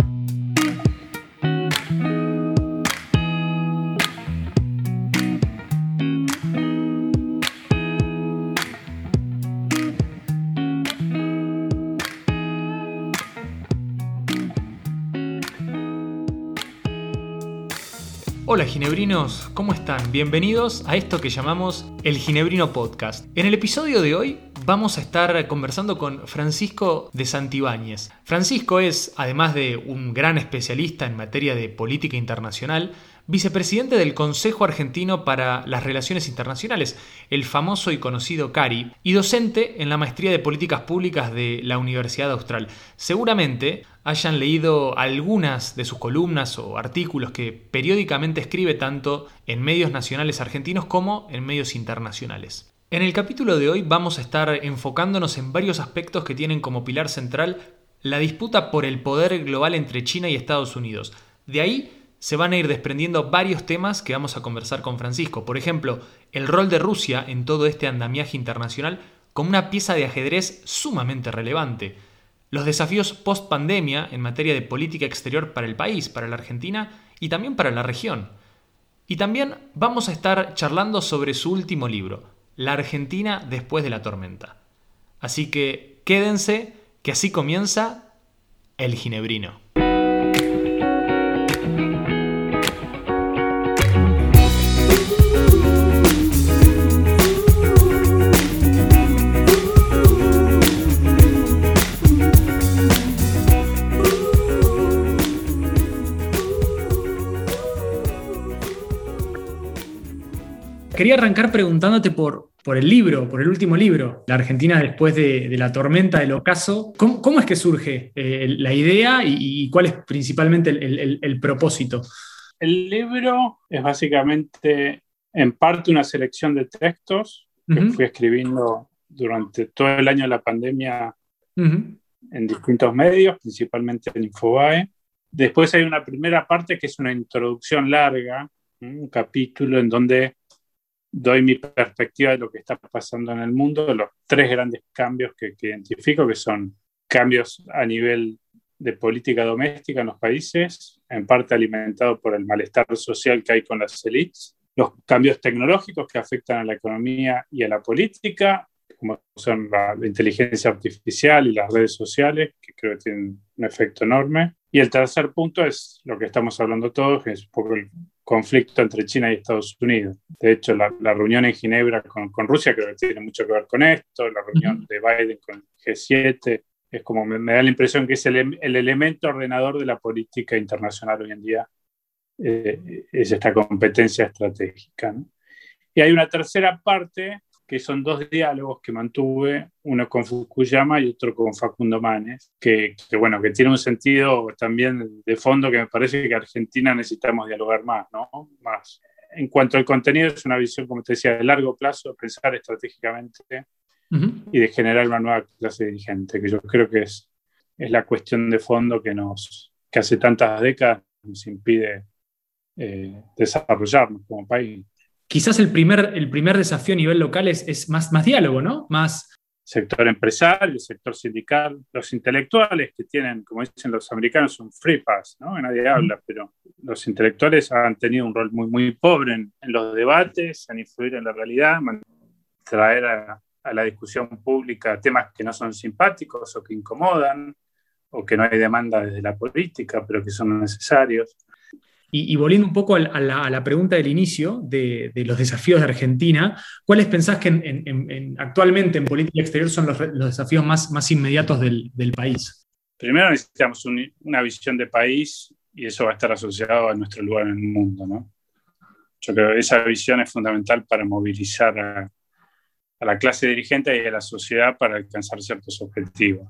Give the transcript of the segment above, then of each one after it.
thank you Hola ginebrinos, ¿cómo están? Bienvenidos a esto que llamamos el Ginebrino Podcast. En el episodio de hoy vamos a estar conversando con Francisco de Santibáñez. Francisco es, además de un gran especialista en materia de política internacional, vicepresidente del Consejo Argentino para las Relaciones Internacionales, el famoso y conocido CARI, y docente en la Maestría de Políticas Públicas de la Universidad Austral. Seguramente hayan leído algunas de sus columnas o artículos que periódicamente escribe tanto en medios nacionales argentinos como en medios internacionales. En el capítulo de hoy vamos a estar enfocándonos en varios aspectos que tienen como pilar central la disputa por el poder global entre China y Estados Unidos. De ahí se van a ir desprendiendo varios temas que vamos a conversar con Francisco. Por ejemplo, el rol de Rusia en todo este andamiaje internacional como una pieza de ajedrez sumamente relevante. Los desafíos post pandemia en materia de política exterior para el país, para la Argentina y también para la región. Y también vamos a estar charlando sobre su último libro, La Argentina después de la tormenta. Así que quédense, que así comienza el Ginebrino. Quería arrancar preguntándote por, por el libro, por el último libro, La Argentina después de, la tormenta del ocaso. ¿Cómo, es que surge eh, la idea y, cuál es principalmente el, propósito? El libro es básicamente en parte una selección de textos que fui escribiendo durante todo el año de la pandemia en distintos medios, principalmente en Infobae. Después hay una primera parte que es una introducción larga, un capítulo en donde doy mi perspectiva de lo que está pasando en el mundo, los tres grandes cambios que, identifico, que son cambios a nivel de política doméstica en los países, en parte alimentados por el malestar social que hay con las élites, los cambios tecnológicos que afectan a la economía y a la política, como son la, inteligencia artificial y las redes sociales, que creo que tienen un efecto enorme. Y el tercer punto es lo que estamos hablando todos, que es un poco el conflicto entre China y Estados Unidos. De hecho, la, reunión en Ginebra con, Rusia creo que tiene mucho que ver con esto, la reunión de Biden con el G7, es como me, da la impresión que es el, elemento ordenador de la política internacional hoy en día, eh, es esta competencia estratégica. Y hay una tercera parte que son dos diálogos que mantuve, uno con Fukuyama y otro con Facundo Manes, que, bueno, que tiene un sentido también de fondo que me parece que Argentina necesitamos dialogar más, ¿no? Más. En cuanto al contenido, es una visión, como te decía, de largo plazo, pensar estratégicamente y de generar una nueva clase dirigente, que yo creo que es, es la cuestión de fondo que, nos, que hace tantas décadas nos impide eh, desarrollarnos como país quizás el primer, el primer desafío a nivel local es, más, más diálogo, ¿no? Más... Sector empresario, sector sindical, los intelectuales que tienen, como dicen los americanos, un free pass, ¿no? Nadie habla, pero los intelectuales han tenido un rol muy, muy pobre en, los debates, en influir en la realidad, traer a, a la discusión pública temas que no son simpáticos o que incomodan, o que no hay demanda desde la política, pero que son necesarios. Y, volviendo un poco a la, pregunta del inicio de, los desafíos de Argentina, ¿cuáles pensás que actualmente en política exterior son los, desafíos más, más inmediatos del, país? Primero necesitamos una visión de país y eso va a estar asociado a nuestro lugar en el mundo. ¿no? Yo creo que esa visión es fundamental para movilizar a, la clase dirigente y a la sociedad para alcanzar ciertos objetivos.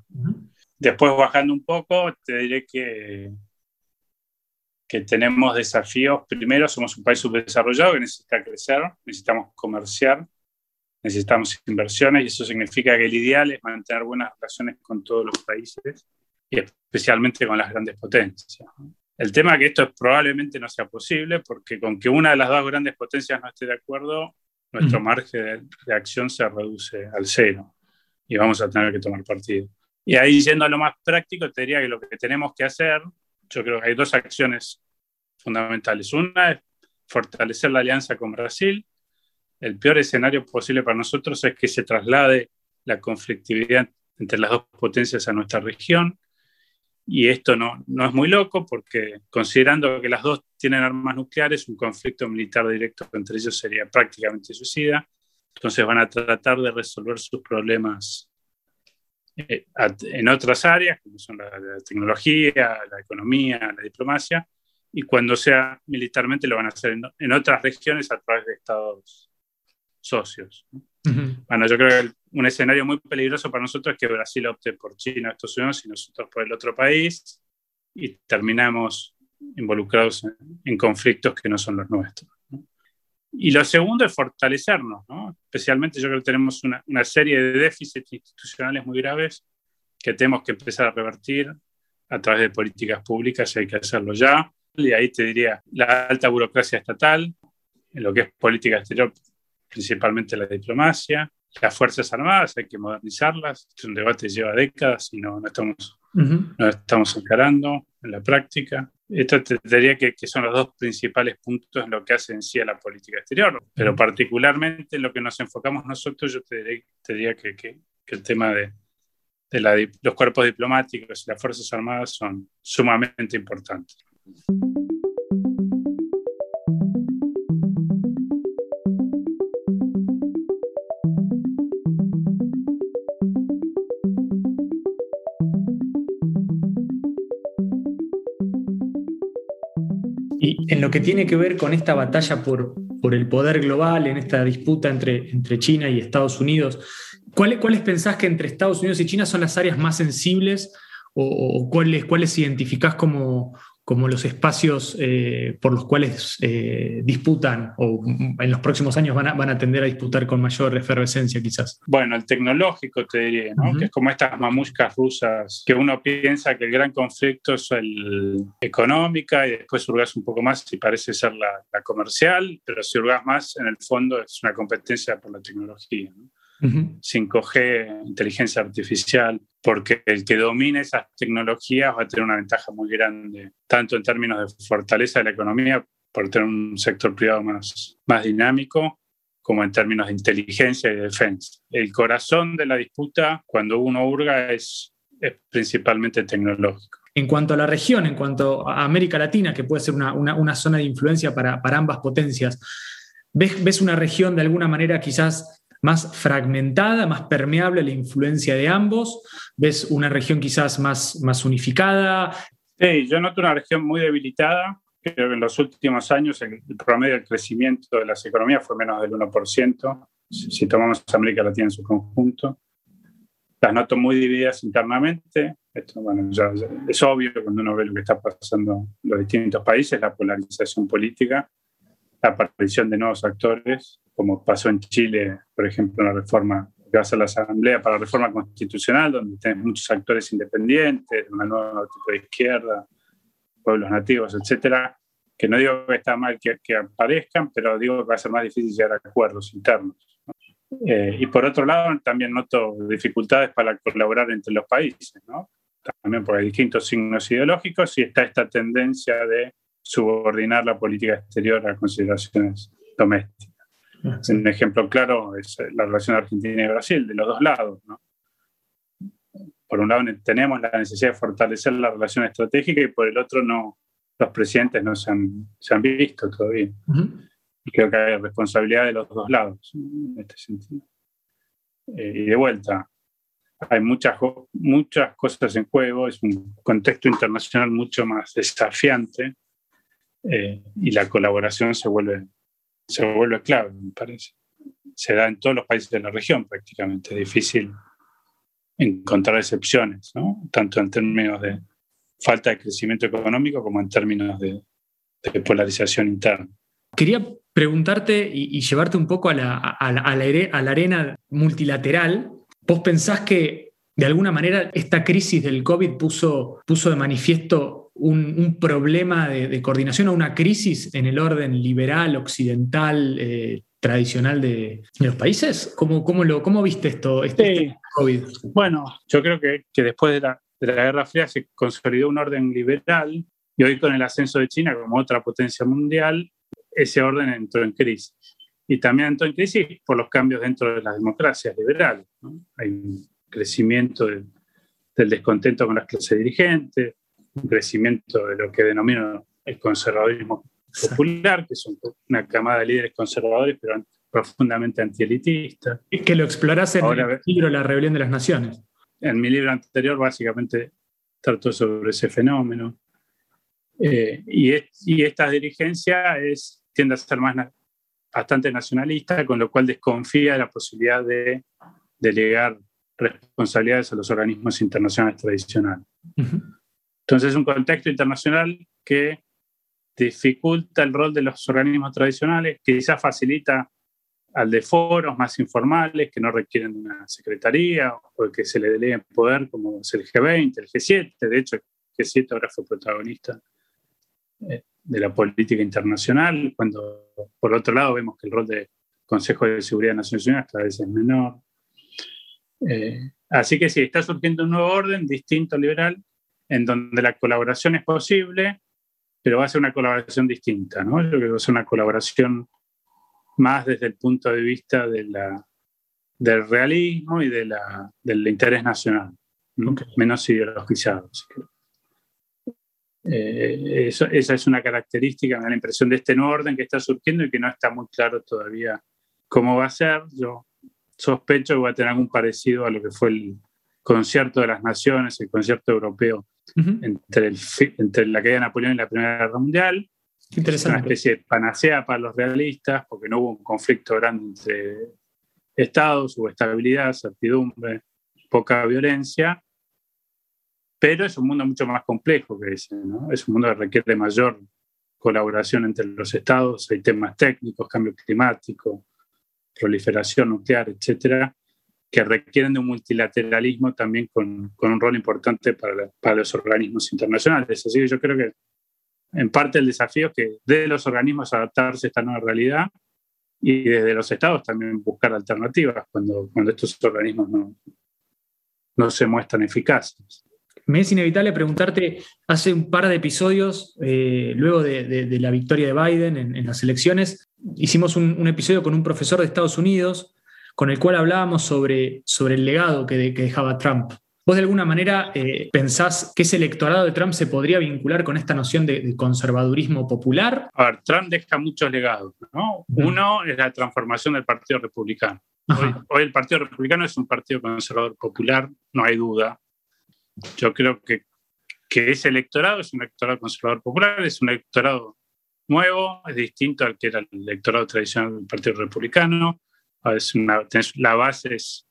Después, bajando un poco, te diré que que tenemos desafíos. Primero, somos un país subdesarrollado que necesita crecer, necesitamos comerciar, necesitamos inversiones y eso significa que el ideal es mantener buenas relaciones con todos los países y especialmente con las grandes potencias. El tema es que esto probablemente no sea posible porque con que una de las dos grandes potencias no esté de acuerdo, nuestro margen de, acción se reduce al cero y vamos a tener que tomar partido. Y ahí yendo a lo más práctico, te diría que lo que tenemos que hacer yo creo que hay dos acciones fundamentales. Una es fortalecer la alianza con Brasil. El peor escenario posible para nosotros es que se traslade la conflictividad entre las dos potencias a nuestra región. Y esto no, no es muy loco porque considerando que las dos tienen armas nucleares, un conflicto militar directo entre ellos sería prácticamente suicida. Entonces van a tratar de resolver sus problemas eh, en otras áreas, como son la, tecnología, la economía, la diplomacia, y cuando sea militarmente lo van a hacer en, otras regiones a través de estados socios. Bueno, yo creo que un escenario muy peligroso para nosotros es que Brasil opte por China, Estados Unidos y nosotros por el otro país y terminamos involucrados en, conflictos que no son los nuestros. Y lo segundo es fortalecernos, especialmente yo creo que tenemos una, una, serie de déficits institucionales muy graves que tenemos que empezar a revertir a través de políticas públicas y hay que hacerlo ya. Y ahí te diría la alta burocracia estatal, en lo que es política exterior, principalmente la diplomacia, las Fuerzas Armadas, hay que modernizarlas. Es un debate que lleva décadas y no, no estamos, no estamos encarando en la práctica. Esto te diría que, que, son los dos principales puntos en lo que hace en sí a la política exterior, pero particularmente en lo que nos enfocamos nosotros, yo te diría, que, que, el tema de, de la, los cuerpos diplomáticos y las Fuerzas Armadas son sumamente importantes. Y en lo que tiene que ver con esta batalla por, por el poder global, en esta disputa entre, entre China y Estados Unidos, ¿cuáles, ¿cuáles pensás que entre Estados Unidos y China son las áreas más sensibles o, cuáles, cuáles identificás como, como los espacios eh, por los cuales eh, disputan o en los próximos años van a, van a, tender a disputar con mayor efervescencia quizás? Bueno, el tecnológico te diría, ¿no? que es como estas mamuscas rusas, que uno piensa que el gran conflicto es el económica y después hurgas un poco más y parece ser la, la comercial, pero si hurgas más, en el fondo es una competencia por la tecnología. ¿no? 5G, inteligencia artificial, porque el que domine esas tecnologías va a tener una ventaja muy grande, tanto en términos de fortaleza de la economía, por tener un sector privado más, más dinámico, como en términos de inteligencia y defensa. El corazón de la disputa, cuando uno hurga, es, es principalmente tecnológico. En cuanto a la región, en cuanto a América Latina, que puede ser una, una, una zona de influencia para, para ambas potencias, ¿ves, ¿ves una región de alguna manera quizás más fragmentada, más permeable a la influencia de ambos? ¿Ves una región quizás más, más unificada? Sí, yo noto una región muy debilitada. Creo que en los últimos años el, promedio del crecimiento de las economías fue menos del 1%, si, tomamos América Latina en su conjunto. Las noto muy divididas internamente. Esto, bueno, ya, es obvio cuando uno ve lo que está pasando en los distintos países, la polarización política, la aparición de nuevos actores como pasó en Chile, por ejemplo, la reforma que va a la Asamblea para la Reforma Constitucional, donde tenés muchos actores independientes, una nueva tipo de izquierda, pueblos nativos, etcétera, que no digo que está mal que, aparezcan, pero digo que va a ser más difícil llegar a acuerdos internos. Eh, y por otro lado, también noto dificultades para colaborar entre los países, ¿no? también hay distintos signos ideológicos y está esta tendencia de subordinar la política exterior a consideraciones domésticas. Un ejemplo claro es eh, la relación Argentina y Brasil, de los dos lados. ¿no? Por un lado tenemos la necesidad de fortalecer la relación estratégica y por el otro no, los presidentes no se han, se han visto todavía. Y creo que hay responsabilidad de los dos lados en este sentido. Eh, y de vuelta, hay muchas, muchas cosas en juego, es un contexto internacional mucho más desafiante eh, y la colaboración se vuelve se vuelve clave, me parece. Se da en todos los países de la región prácticamente. Es difícil encontrar excepciones, tanto en términos de falta de crecimiento económico como en términos de, polarización interna. Quería preguntarte y, llevarte un poco a la, a, la, a la, arena multilateral. ¿Vos pensás que de alguna manera esta crisis del COVID puso, puso de manifiesto un, problema de, coordinación o una crisis en el orden liberal, occidental, eh, tradicional de, los países? ¿Cómo, cómo, lo, cómo viste esto, este, COVID? Bueno, yo creo que, que después de la, de la, Guerra Fría se consolidó un orden liberal Y hoy con el ascenso de China como otra potencia mundial, ese orden entró en crisis. Y también entró en crisis por los cambios dentro de las democracias liberales. Hay un crecimiento del descontento con las clases dirigentes, un crecimiento de lo que denomino el conservadurismo popular, que son una camada de líderes conservadores, pero profundamente antielitistas. Y que lo exploras en el libro La rebelión de las naciones. En mi libro anterior, básicamente, trato sobre ese fenómeno. Eh, y, y, esta dirigencia es, tiende a ser más bastante nacionalista, con lo cual desconfía de la posibilidad de delegar responsabilidades a los organismos internacionales tradicionales. Entonces, es un contexto internacional que dificulta el rol de los organismos tradicionales, quizás facilita al de foros más informales que no requieren una secretaría o que se le delegue poder, como es el G20, el G7. De hecho, el G7 ahora fue protagonista eh, de la política internacional, cuando por otro lado vemos que el rol del Consejo de Seguridad de Naciones Unidas cada vez es menor. Eh, así que sí, está surgiendo un nuevo orden distinto liberal, en donde la colaboración es posible, pero va a ser una colaboración distinta, ¿no? Yo creo que va a ser una colaboración más desde el punto de vista de la, del realismo y de la, del interés nacional, menos ideologizado. Eh, eso, esa es una característica, me da la impresión de este nuevo orden que está surgiendo y que no está muy claro todavía cómo va a ser. Yo sospecho que va a tener algún parecido a lo que fue el concierto de las naciones, el concierto europeo entre, el, entre la caída de Napoleón y la Primera Guerra Mundial, Interesante. Una especie de panacea para los realistas, porque no hubo un conflicto grande entre estados, hubo estabilidad, certidumbre, poca violencia, pero es un mundo mucho más complejo que ese, ¿no? Es un mundo que requiere mayor colaboración entre los estados, hay temas técnicos, cambio climático, proliferación nuclear, etcétera, que requieren de un multilateralismo también con, con un rol importante para, para, los organismos internacionales. Así que yo creo que en parte el desafío es que de los organismos adaptarse a esta nueva realidad y desde los estados también buscar alternativas cuando, cuando estos organismos no, no se muestran eficaces. Me es inevitable preguntarte, hace un par de episodios, eh, luego de, la victoria de Biden en, las elecciones, hicimos un, episodio con un profesor de Estados Unidos con el cual hablábamos sobre, sobre el legado que, que dejaba Trump ¿Vos de alguna manera eh, pensás que ese electorado de Trump se podría vincular con esta noción de, conservadurismo popular? A ver, Trump deja muchos legados. ¿no? Uno es la transformación del Partido Republicano. Hoy, el Partido Republicano es un partido conservador popular, no hay duda. Yo creo que, que ese electorado es un electorado conservador popular, es un electorado nuevo, es distinto al que era el electorado tradicional del Partido Republicano. Es una, la base es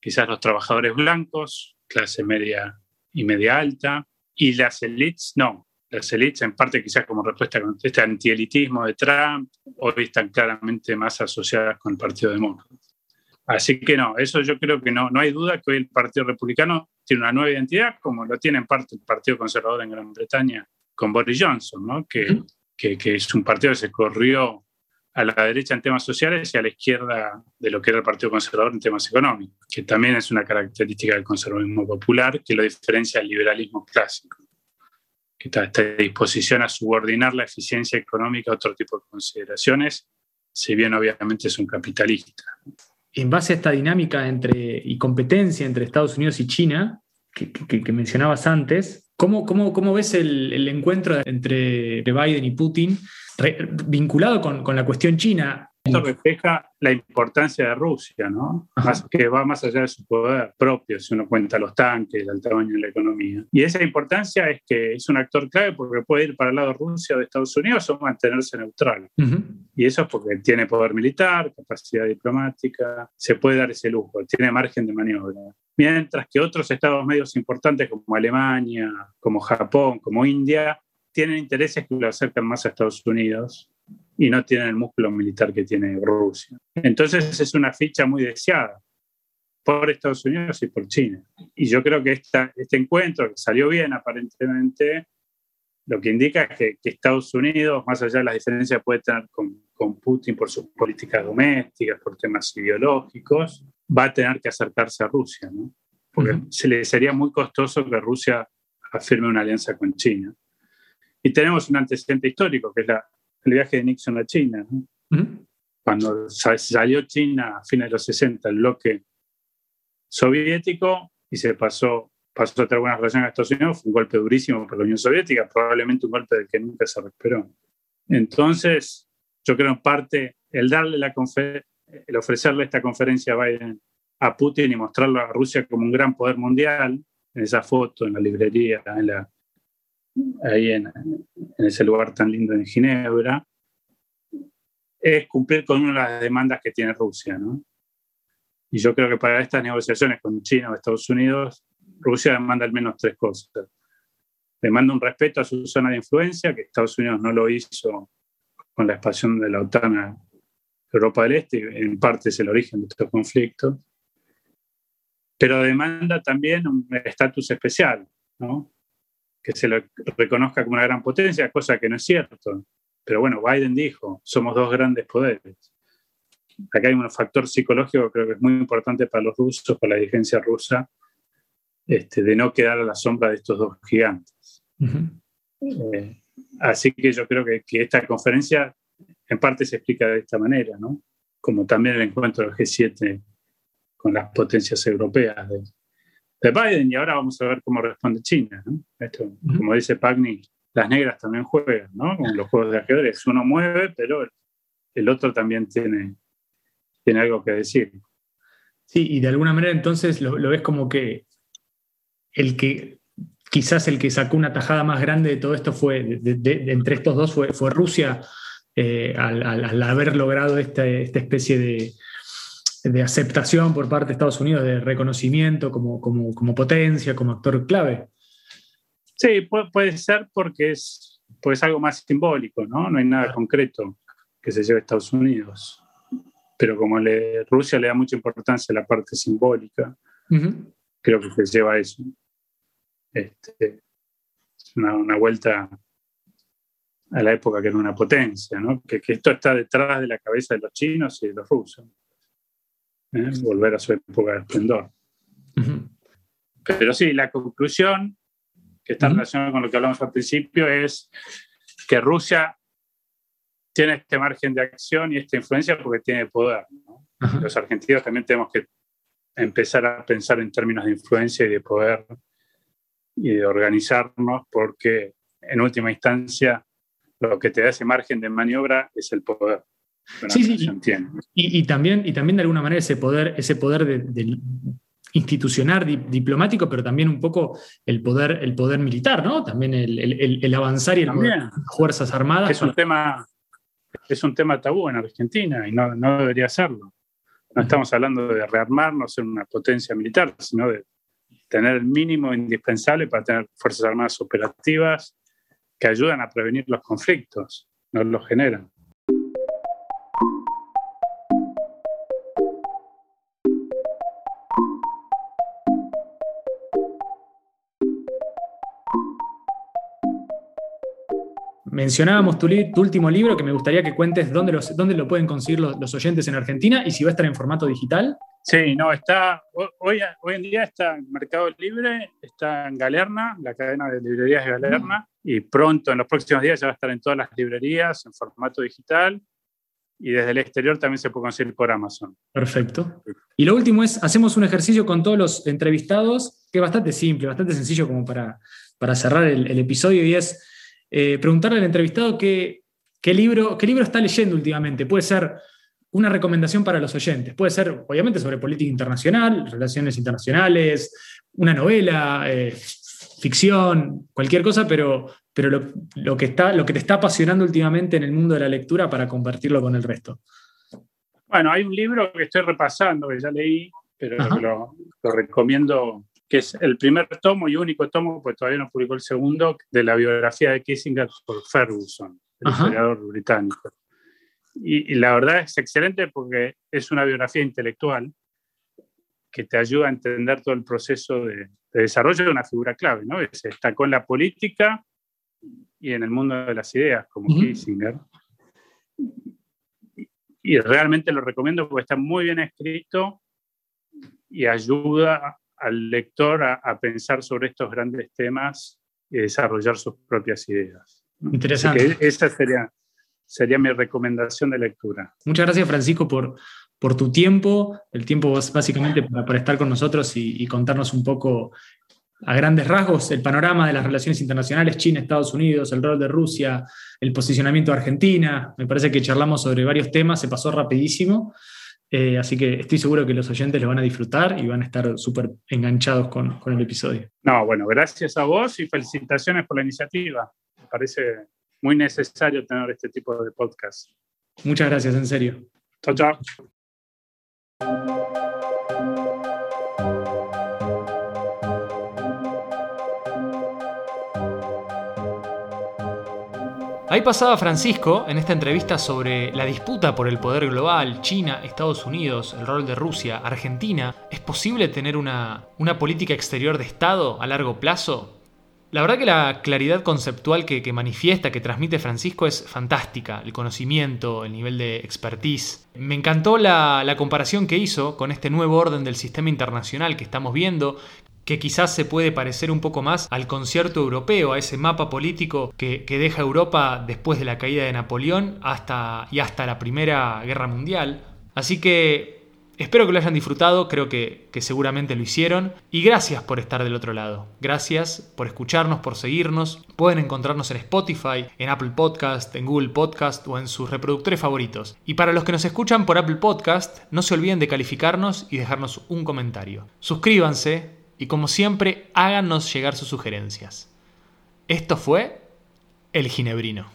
quizás los trabajadores blancos, clase media y media alta, y las élites no. Las élites, en parte quizás como respuesta a este antielitismo de Trump, hoy están claramente más asociadas con el Partido Demócrata. Así que no, eso yo creo que no, no hay duda que hoy el Partido Republicano tiene una nueva identidad, como lo tiene en parte el Partido Conservador en Gran Bretaña con Boris Johnson, ¿no? que, que, que es un partido que se corrió a la derecha en temas sociales y a la izquierda de lo que era el Partido Conservador en temas económicos, que también es una característica del conservadurismo popular que lo diferencia del liberalismo clásico, que está a disposición a subordinar la eficiencia económica a otro tipo de consideraciones, si bien obviamente es un capitalista. En base a esta dinámica entre, y competencia entre Estados Unidos y China, que, mencionabas antes, ¿cómo, cómo, cómo ves el, encuentro entre Biden y Putin? vinculado con, con, la cuestión china. Esto refleja la importancia de Rusia, ¿no? que va más allá de su poder propio, si uno cuenta los tanques, el tamaño de la economía. Y esa importancia es que es un actor clave porque puede ir para el lado de Rusia o de Estados Unidos o mantenerse neutral. Y eso es porque tiene poder militar, capacidad diplomática, se puede dar ese lujo, tiene margen de maniobra. Mientras que otros estados medios importantes como Alemania, como Japón, como India, tienen intereses que lo acercan más a Estados Unidos y no tienen el músculo militar que tiene Rusia. Entonces es una ficha muy deseada por Estados Unidos y por China. Y yo creo que esta, este encuentro, que salió bien aparentemente, lo que indica es que, Estados Unidos, más allá de las diferencias que puede tener con, con, Putin por sus políticas domésticas, por temas ideológicos, va a tener que acercarse a Rusia, ¿no? porque se le sería muy costoso que Rusia afirme una alianza con China. Y tenemos un antecedente histórico, que es el viaje de Nixon a China. Cuando salió China a fines de los 60, el bloque soviético, y se pasó, pasó a tener buenas relaciones con Estados Unidos, fue un golpe durísimo para la Unión Soviética, probablemente un golpe del que nunca se recuperó. Entonces, yo creo en parte el darle la el ofrecerle esta conferencia a Biden a Putin y mostrarlo a Rusia como un gran poder mundial, en esa foto, en la librería, en la, ahí en, ese lugar tan lindo en Ginebra, es cumplir con una de las demandas que tiene Rusia. ¿no? Y yo creo que para estas negociaciones con China o Estados Unidos, Rusia demanda al menos tres cosas. Demanda un respeto a su zona de influencia, que Estados Unidos no lo hizo con la expansión de la OTAN a Europa del Este, en parte es el origen de estos conflictos. Pero demanda también un estatus especial, ¿no? Que se lo reconozca como una gran potencia, cosa que no es cierto. Pero bueno, Biden dijo, somos dos grandes poderes. Acá hay un factor psicológico que creo que es muy importante para los rusos, para la dirigencia rusa, este, de no quedar a la sombra de estos dos gigantes. Eh, así que yo creo que, que, esta conferencia en parte se explica de esta manera, ¿no? como también el encuentro del G7 con las potencias europeas de, de Biden y ahora vamos a ver cómo responde China. ¿no? Esto, Como dice Pagni, las negras también juegan, ¿no? Con los juegos de ajedrez. Uno mueve, pero el otro también tiene, tiene algo que decir. Sí, y de alguna manera entonces lo, ves como que el que quizás el que sacó una tajada más grande de todo esto fue, de, entre estos dos, fue, fue Rusia, eh, al, al, haber logrado esta, esta especie de, de aceptación por parte de Estados Unidos, de reconocimiento como, como, potencia, como actor clave. Sí, puede, ser porque es, pues algo más simbólico, ¿no? No hay nada concreto que se lleve a Estados Unidos. Pero como le, Rusia le da mucha importancia a la parte simbólica, creo que se lleva a eso. Este, es una, vuelta a la época que era una potencia, ¿no? que esto está detrás de la cabeza de los chinos y de los rusos. ¿Eh? volver a su época de esplendor. Pero sí, la conclusión, que está relacionada con lo que hablamos al principio, es que Rusia tiene este margen de acción y esta influencia porque tiene poder. Los argentinos también tenemos que empezar a pensar en términos de influencia y de poder y de organizarnos porque en última instancia lo que te da ese margen de maniobra es el poder sí, sí. Y, y, también, y también de alguna manera ese poder, ese poder de, institucional, diplomático, pero también un poco el poder, el poder militar, ¿no? También el, avanzar y el las Fuerzas Armadas. Es un, tema, es un tema tabú en Argentina y no, no debería serlo. No estamos hablando de rearmarnos, ser una potencia militar, sino de tener el mínimo indispensable para tener Fuerzas Armadas operativas que ayudan a prevenir los conflictos, no los generan. Mencionábamos tu, último libro, que me gustaría que cuentes dónde, lo pueden conseguir los, oyentes en Argentina y si va a estar en formato digital. Sí, no, está, hoy, hoy en día está en Mercado Libre, está en Galerna, la cadena de librerías de Galerna, y pronto, en los próximos días, ya va a estar en todas las librerías en formato digital y desde el exterior también se puede conseguir por Amazon. Perfecto. Y lo último es, hacemos un ejercicio con todos los entrevistados, que es bastante simple, bastante sencillo como para, para cerrar el episodio, y es eh, preguntarle al entrevistado qué, libro, qué libro está leyendo últimamente. Puede ser una recomendación para los oyentes. Puede ser, obviamente, sobre política internacional, relaciones internacionales, una novela, eh, ficción, cualquier cosa, pero, pero lo, que está, lo que te está apasionando últimamente en el mundo de la lectura para compartirlo con el resto. Bueno, hay un libro que estoy repasando, que ya leí, pero lo, lo, recomiendo que es el primer tomo y único tomo, pues todavía no publicó el segundo, de la biografía de Kissinger por Ferguson, el historiador británico. Y, la verdad es excelente porque es una biografía intelectual que te ayuda a entender todo el proceso de, desarrollo de una figura clave, ¿no? Se destacó en la política y en el mundo de las ideas, como Kissinger. Y realmente lo recomiendo porque está muy bien escrito y ayuda al lector a, pensar sobre estos grandes temas y desarrollar sus propias ideas. Interesante. esa sería, sería mi recomendación de lectura. Muchas gracias, Francisco, por, por tu tiempo, el tiempo básicamente para, estar con nosotros y, y, contarnos un poco a grandes rasgos el panorama de las relaciones internacionales China, Estados Unidos, el rol de Rusia, el posicionamiento de Argentina. Me parece que charlamos sobre varios temas, se pasó rapidísimo. Eh, así que estoy seguro que los oyentes lo van a disfrutar y van a estar súper enganchados con, con, el episodio. No, bueno, gracias a vos y felicitaciones por la iniciativa. Me parece muy necesario tener este tipo de podcast. Muchas gracias, en serio. Chao, chao. Ahí pasaba Francisco en esta entrevista sobre la disputa por el poder global, China, Estados Unidos, el rol de Rusia, Argentina. ¿Es posible tener una, una política exterior de Estado a largo plazo? La verdad que la claridad conceptual que, manifiesta, que transmite Francisco es fantástica, el conocimiento, el nivel de expertise. Me encantó la, la comparación que hizo con este nuevo orden del sistema internacional que estamos viendo, que quizás se puede parecer un poco más al concierto europeo, a ese mapa político que, deja Europa después de la caída de Napoleón hasta, y hasta la Primera Guerra Mundial. Así que espero que lo hayan disfrutado, creo que, que seguramente lo hicieron. Y gracias por estar del otro lado. Gracias por escucharnos, por seguirnos. Pueden encontrarnos en Spotify, en Apple Podcast, en Google Podcast o en sus reproductores favoritos. Y para los que nos escuchan por Apple Podcast, no se olviden de calificarnos y dejarnos un comentario. Suscríbanse y como siempre háganos llegar sus sugerencias. Esto fue El Ginebrino.